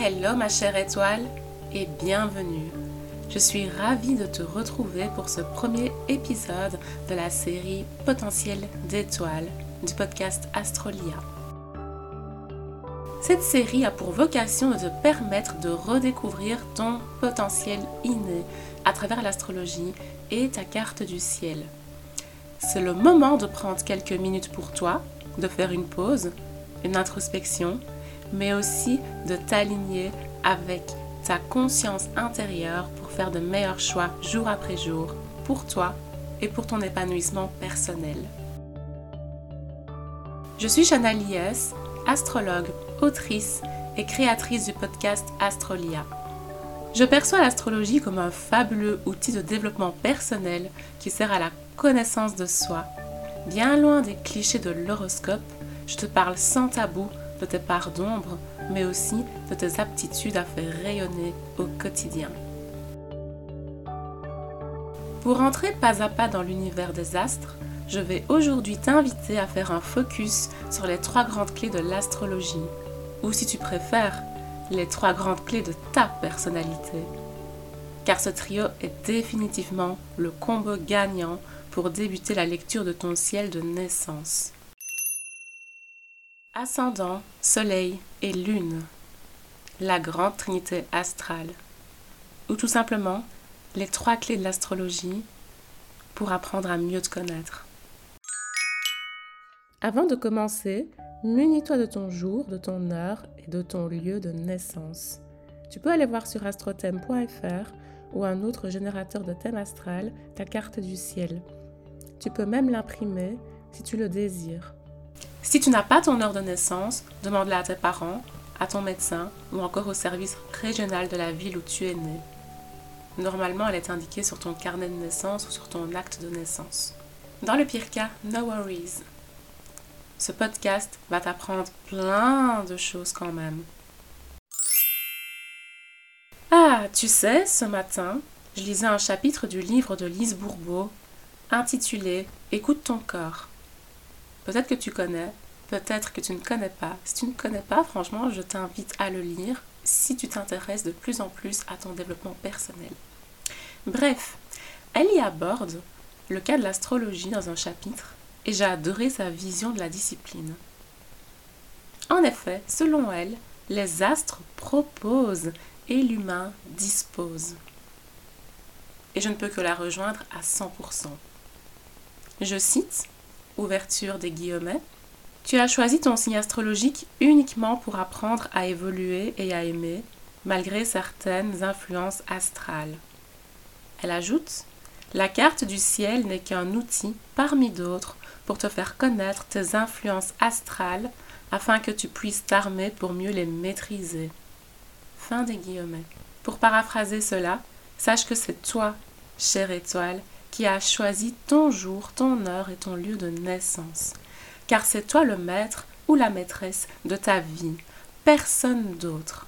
Hello ma chère étoile et bienvenue. Je suis ravie de te retrouver pour ce premier épisode de la série Potentiel d'étoiles du podcast Astrolia. Cette série a pour vocation de te permettre de redécouvrir ton potentiel inné à travers l'astrologie et ta carte du ciel. C'est le moment de prendre quelques minutes pour toi, de faire une pause, une introspection mais aussi de t'aligner avec ta conscience intérieure pour faire de meilleurs choix jour après jour pour toi et pour ton épanouissement personnel. Je suis Chana Lies, astrologue, autrice et créatrice du podcast Astrolia. Je perçois l'astrologie comme un fabuleux outil de développement personnel qui sert à la connaissance de soi. Bien loin des clichés de l'horoscope, je te parle sans tabou de tes parts d'ombre, mais aussi de tes aptitudes à faire rayonner au quotidien. Pour entrer pas à pas dans l'univers des astres, je vais aujourd'hui t'inviter à faire un focus sur les trois grandes clés de l'astrologie, ou si tu préfères, les trois grandes clés de ta personnalité. Car ce trio est définitivement le combo gagnant pour débuter la lecture de ton ciel de naissance. Ascendant, Soleil et Lune. La grande trinité astrale. Ou tout simplement les trois clés de l'astrologie pour apprendre à mieux te connaître. Avant de commencer, munis-toi de ton jour, de ton heure et de ton lieu de naissance. Tu peux aller voir sur astrothème.fr ou un autre générateur de thème astral ta carte du ciel. Tu peux même l'imprimer si tu le désires. Si tu n'as pas ton heure de naissance, demande-la à tes parents, à ton médecin ou encore au service régional de la ville où tu es né. Normalement, elle est indiquée sur ton carnet de naissance ou sur ton acte de naissance. Dans le pire cas, no worries. Ce podcast va t'apprendre plein de choses quand même. Ah, tu sais, ce matin, je lisais un chapitre du livre de Lise Bourbeau intitulé Écoute ton corps. Peut-être que tu connais, peut-être que tu ne connais pas. Si tu ne connais pas, franchement, je t'invite à le lire si tu t'intéresses de plus en plus à ton développement personnel. Bref, elle y aborde le cas de l'astrologie dans un chapitre et j'ai adoré sa vision de la discipline. En effet, selon elle, les astres proposent et l'humain dispose. Et je ne peux que la rejoindre à 100%. Je cite ouverture des guillemets, tu as choisi ton signe astrologique uniquement pour apprendre à évoluer et à aimer, malgré certaines influences astrales. Elle ajoute La carte du ciel n'est qu'un outil parmi d'autres pour te faire connaître tes influences astrales afin que tu puisses t'armer pour mieux les maîtriser. Fin des guillemets. Pour paraphraser cela, sache que c'est toi, chère étoile, qui a choisi ton jour, ton heure et ton lieu de naissance. Car c'est toi le maître ou la maîtresse de ta vie, personne d'autre.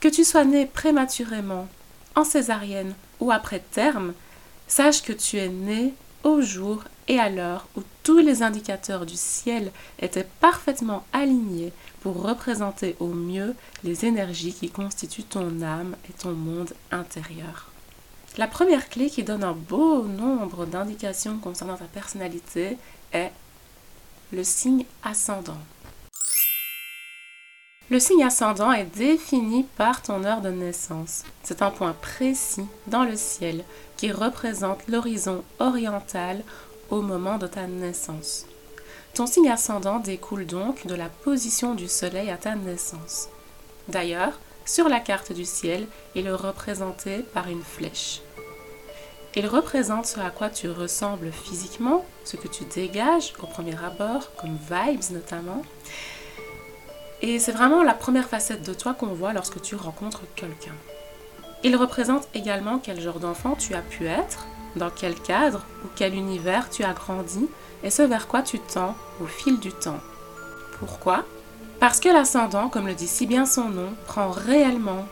Que tu sois né prématurément, en césarienne ou après terme, sache que tu es né au jour et à l'heure où tous les indicateurs du ciel étaient parfaitement alignés pour représenter au mieux les énergies qui constituent ton âme et ton monde intérieur. La première clé qui donne un beau nombre d'indications concernant ta personnalité est le signe ascendant. Le signe ascendant est défini par ton heure de naissance. C'est un point précis dans le ciel qui représente l'horizon oriental au moment de ta naissance. Ton signe ascendant découle donc de la position du soleil à ta naissance. D'ailleurs, sur la carte du ciel, il est représenté par une flèche. Il représente ce à quoi tu ressembles physiquement, ce que tu dégages au premier abord, comme vibes notamment. Et c'est vraiment la première facette de toi qu'on voit lorsque tu rencontres quelqu'un. Il représente également quel genre d'enfant tu as pu être, dans quel cadre ou quel univers tu as grandi et ce vers quoi tu tends au fil du temps. Pourquoi? Parce que l'ascendant, comme le dit si bien son nom, prend réellement,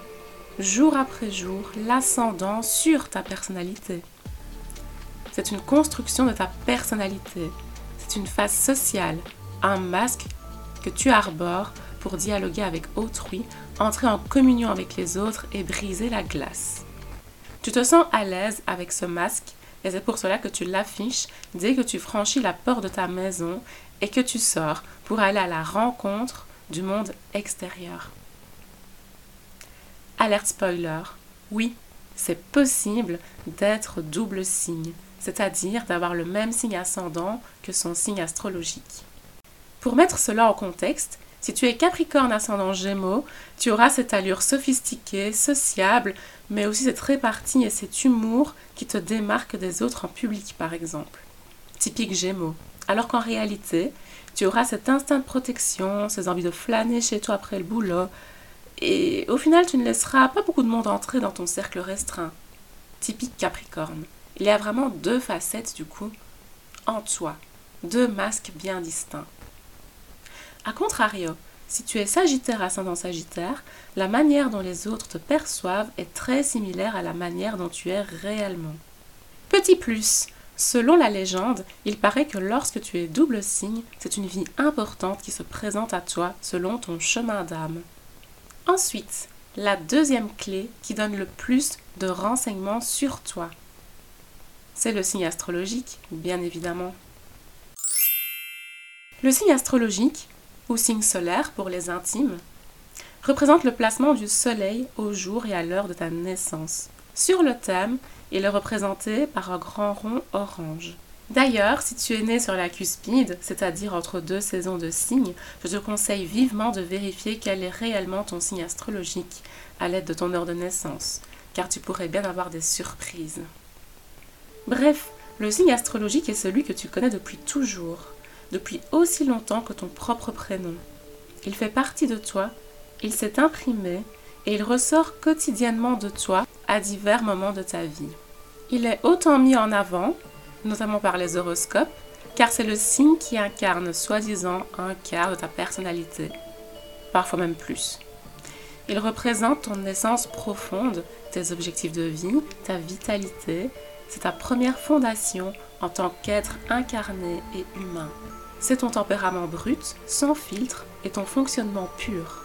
jour après jour, l'ascendant sur ta personnalité. C'est une construction de ta personnalité. C'est une phase sociale, un masque que tu arbores pour dialoguer avec autrui, entrer en communion avec les autres et briser la glace. Tu te sens à l'aise avec ce masque et c'est pour cela que tu l'affiches dès que tu franchis la porte de ta maison et que tu sors pour aller à la rencontre du monde extérieur. Alerte spoiler. Oui, c'est possible d'être double signe, c'est-à-dire d'avoir le même signe ascendant que son signe astrologique. Pour mettre cela en contexte, si tu es Capricorne ascendant Gémeaux, tu auras cette allure sophistiquée, sociable, mais aussi cette répartie et cet humour qui te démarque des autres en public par exemple. Typique Gémeaux. Alors qu'en réalité, tu auras cet instinct de protection, ces envies de flâner chez toi après le boulot, et au final tu ne laisseras pas beaucoup de monde entrer dans ton cercle restreint. Typique Capricorne. Il y a vraiment deux facettes du coup en toi, deux masques bien distincts. A contrario, si tu es Sagittaire ascendant Sagittaire, la manière dont les autres te perçoivent est très similaire à la manière dont tu es réellement. Petit plus, selon la légende, il paraît que lorsque tu es double signe, c'est une vie importante qui se présente à toi selon ton chemin d'âme. Ensuite, la deuxième clé qui donne le plus de renseignements sur toi. C'est le signe astrologique, bien évidemment. Le signe astrologique ou signe solaire pour les intimes, représente le placement du soleil au jour et à l'heure de ta naissance. Sur le thème, il est représenté par un grand rond orange. D'ailleurs, si tu es né sur la cuspide, c'est-à-dire entre deux saisons de signes, je te conseille vivement de vérifier quel est réellement ton signe astrologique à l'aide de ton heure de naissance, car tu pourrais bien avoir des surprises. Bref, le signe astrologique est celui que tu connais depuis toujours depuis aussi longtemps que ton propre prénom. Il fait partie de toi, il s'est imprimé et il ressort quotidiennement de toi à divers moments de ta vie. Il est autant mis en avant, notamment par les horoscopes, car c'est le signe qui incarne soi-disant un quart de ta personnalité, parfois même plus. Il représente ton essence profonde, tes objectifs de vie, ta vitalité, c'est ta première fondation en tant qu'être incarné et humain. C'est ton tempérament brut, sans filtre, et ton fonctionnement pur.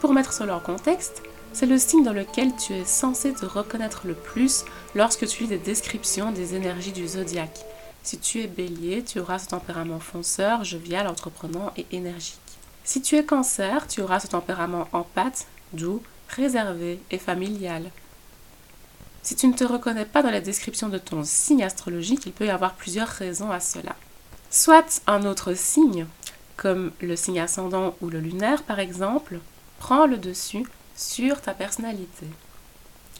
Pour mettre cela en contexte, c'est le signe dans lequel tu es censé te reconnaître le plus lorsque tu lis des descriptions des énergies du zodiaque. Si tu es bélier, tu auras ce tempérament fonceur, jovial, entreprenant et énergique. Si tu es cancer, tu auras ce tempérament empathe, doux, réservé et familial. Si tu ne te reconnais pas dans la description de ton signe astrologique, il peut y avoir plusieurs raisons à cela. Soit un autre signe, comme le signe ascendant ou le lunaire par exemple, prend le dessus sur ta personnalité.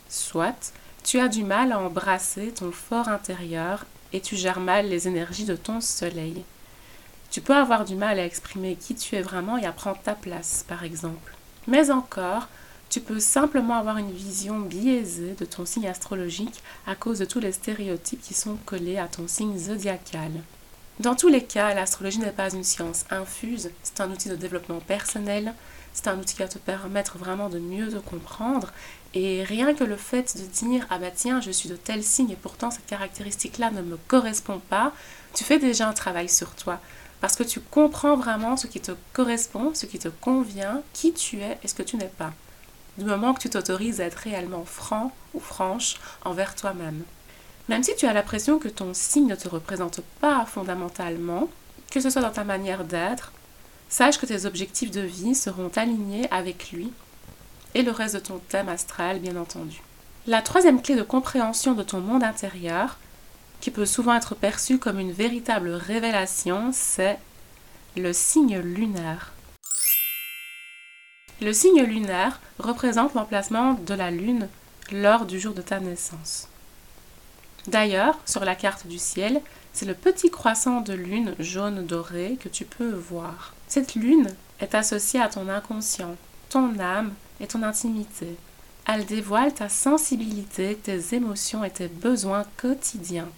Soit tu as du mal à embrasser ton fort intérieur et tu gères mal les énergies de ton soleil. Tu peux avoir du mal à exprimer qui tu es vraiment et à prendre ta place, par exemple. Mais encore, tu peux simplement avoir une vision biaisée de ton signe astrologique à cause de tous les stéréotypes qui sont collés à ton signe zodiacal. Dans tous les cas, l'astrologie n'est pas une science infuse, c'est un outil de développement personnel, c'est un outil qui va te permettre vraiment de mieux te comprendre. Et rien que le fait de dire Ah bah tiens, je suis de tel signe et pourtant cette caractéristique-là ne me correspond pas, tu fais déjà un travail sur toi. Parce que tu comprends vraiment ce qui te correspond, ce qui te convient, qui tu es et ce que tu n'es pas. Du moment que tu t'autorises à être réellement franc ou franche envers toi-même. Même si tu as l'impression que ton signe ne te représente pas fondamentalement, que ce soit dans ta manière d'être, sache que tes objectifs de vie seront alignés avec lui et le reste de ton thème astral, bien entendu. La troisième clé de compréhension de ton monde intérieur, qui peut souvent être perçue comme une véritable révélation, c'est le signe lunaire. Le signe lunaire représente l'emplacement de la Lune lors du jour de ta naissance. D'ailleurs, sur la carte du ciel, c'est le petit croissant de lune jaune doré que tu peux voir. Cette lune est associée à ton inconscient, ton âme et ton intimité. Elle dévoile ta sensibilité, tes émotions et tes besoins quotidiens.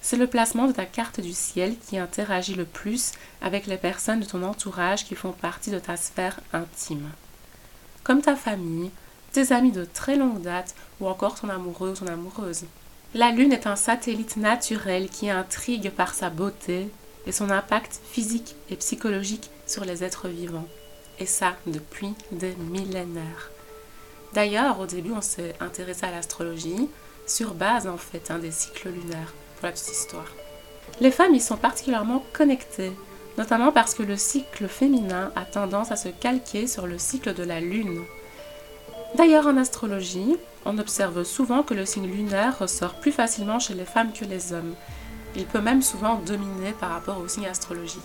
C'est le placement de ta carte du ciel qui interagit le plus avec les personnes de ton entourage qui font partie de ta sphère intime. Comme ta famille, tes amis de très longue date ou encore ton amoureux ou ton amoureuse. La Lune est un satellite naturel qui intrigue par sa beauté et son impact physique et psychologique sur les êtres vivants. et ça depuis des millénaires. D'ailleurs, au début, on s'est intéressé à l'astrologie sur base en fait des cycles lunaires, pour la petite histoire. Les femmes y sont particulièrement connectées, notamment parce que le cycle féminin a tendance à se calquer sur le cycle de la lune. D'ailleurs, en astrologie, on observe souvent que le signe lunaire ressort plus facilement chez les femmes que les hommes. Il peut même souvent dominer par rapport au signe astrologique.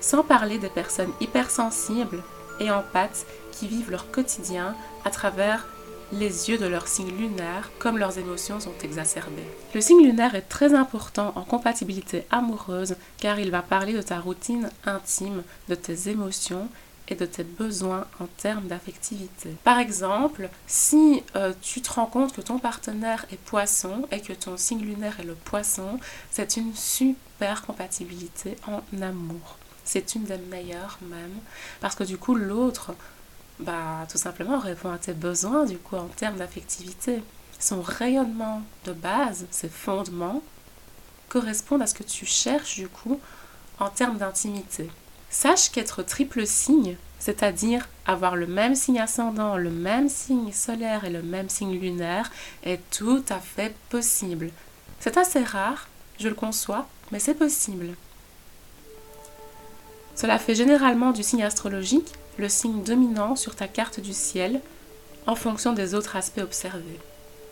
Sans parler des personnes hypersensibles et empathes qui vivent leur quotidien à travers les yeux de leur signe lunaire, comme leurs émotions sont exacerbées. Le signe lunaire est très important en compatibilité amoureuse car il va parler de ta routine intime, de tes émotions et de tes besoins en termes d'affectivité. Par exemple, si euh, tu te rends compte que ton partenaire est poisson et que ton signe lunaire est le poisson, c'est une super compatibilité en amour. C'est une des meilleures même, parce que du coup l'autre, bah tout simplement répond à tes besoins du coup en termes d'affectivité. Son rayonnement de base, ses fondements, correspondent à ce que tu cherches du coup en termes d'intimité. Sache qu'être triple signe, c'est-à-dire avoir le même signe ascendant, le même signe solaire et le même signe lunaire, est tout à fait possible. C'est assez rare, je le conçois, mais c'est possible. Cela fait généralement du signe astrologique le signe dominant sur ta carte du ciel en fonction des autres aspects observés.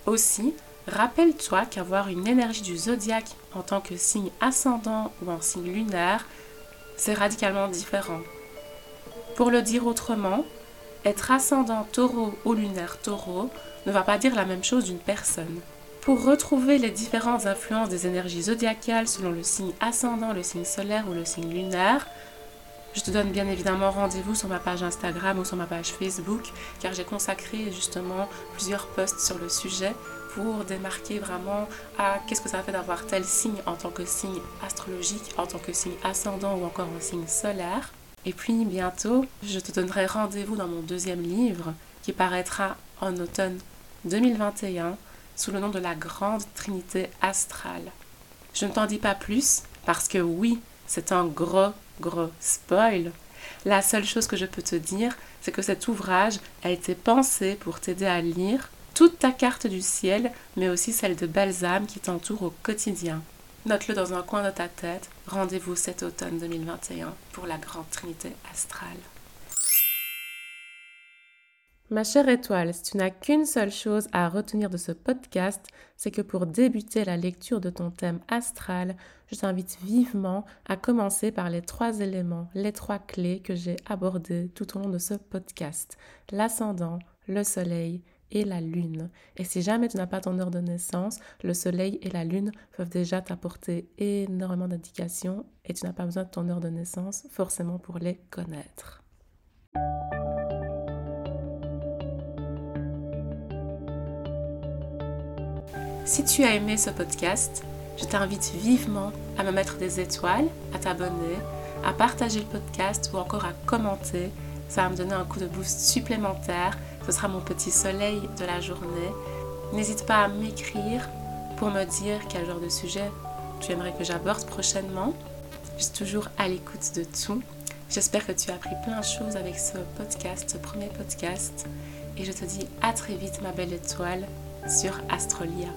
Aussi, rappelle-toi qu'avoir une énergie du zodiaque en tant que signe ascendant ou en signe lunaire c'est radicalement différent. Pour le dire autrement, être ascendant taureau ou lunaire taureau ne va pas dire la même chose d'une personne. Pour retrouver les différentes influences des énergies zodiacales selon le signe ascendant, le signe solaire ou le signe lunaire, je te donne bien évidemment rendez-vous sur ma page Instagram ou sur ma page Facebook car j'ai consacré justement plusieurs posts sur le sujet pour démarquer vraiment à qu'est-ce que ça fait d'avoir tel signe en tant que signe astrologique, en tant que signe ascendant ou encore un signe solaire. Et puis bientôt, je te donnerai rendez-vous dans mon deuxième livre qui paraîtra en automne 2021 sous le nom de la Grande Trinité astrale. Je ne t'en dis pas plus parce que oui, c'est un gros, gros spoil. La seule chose que je peux te dire, c'est que cet ouvrage a été pensé pour t'aider à lire toute ta carte du ciel, mais aussi celle de balsam qui t'entoure au quotidien. Note-le dans un coin de ta tête. Rendez-vous cet automne 2021 pour la Grande Trinité astrale. Ma chère étoile, si tu n'as qu'une seule chose à retenir de ce podcast, c'est que pour débuter la lecture de ton thème astral, je t'invite vivement à commencer par les trois éléments, les trois clés que j'ai abordées tout au long de ce podcast. L'ascendant, le soleil et la lune. Et si jamais tu n'as pas ton heure de naissance, le soleil et la lune peuvent déjà t'apporter énormément d'indications et tu n'as pas besoin de ton heure de naissance forcément pour les connaître. Si tu as aimé ce podcast, je t'invite vivement à me mettre des étoiles, à t'abonner, à partager le podcast ou encore à commenter. Ça va me donner un coup de boost supplémentaire ce sera mon petit soleil de la journée. N'hésite pas à m'écrire pour me dire quel genre de sujet tu aimerais que j'aborde prochainement. Je suis toujours à l'écoute de tout. J'espère que tu as appris plein de choses avec ce podcast, ce premier podcast. Et je te dis à très vite, ma belle étoile, sur Astrolia.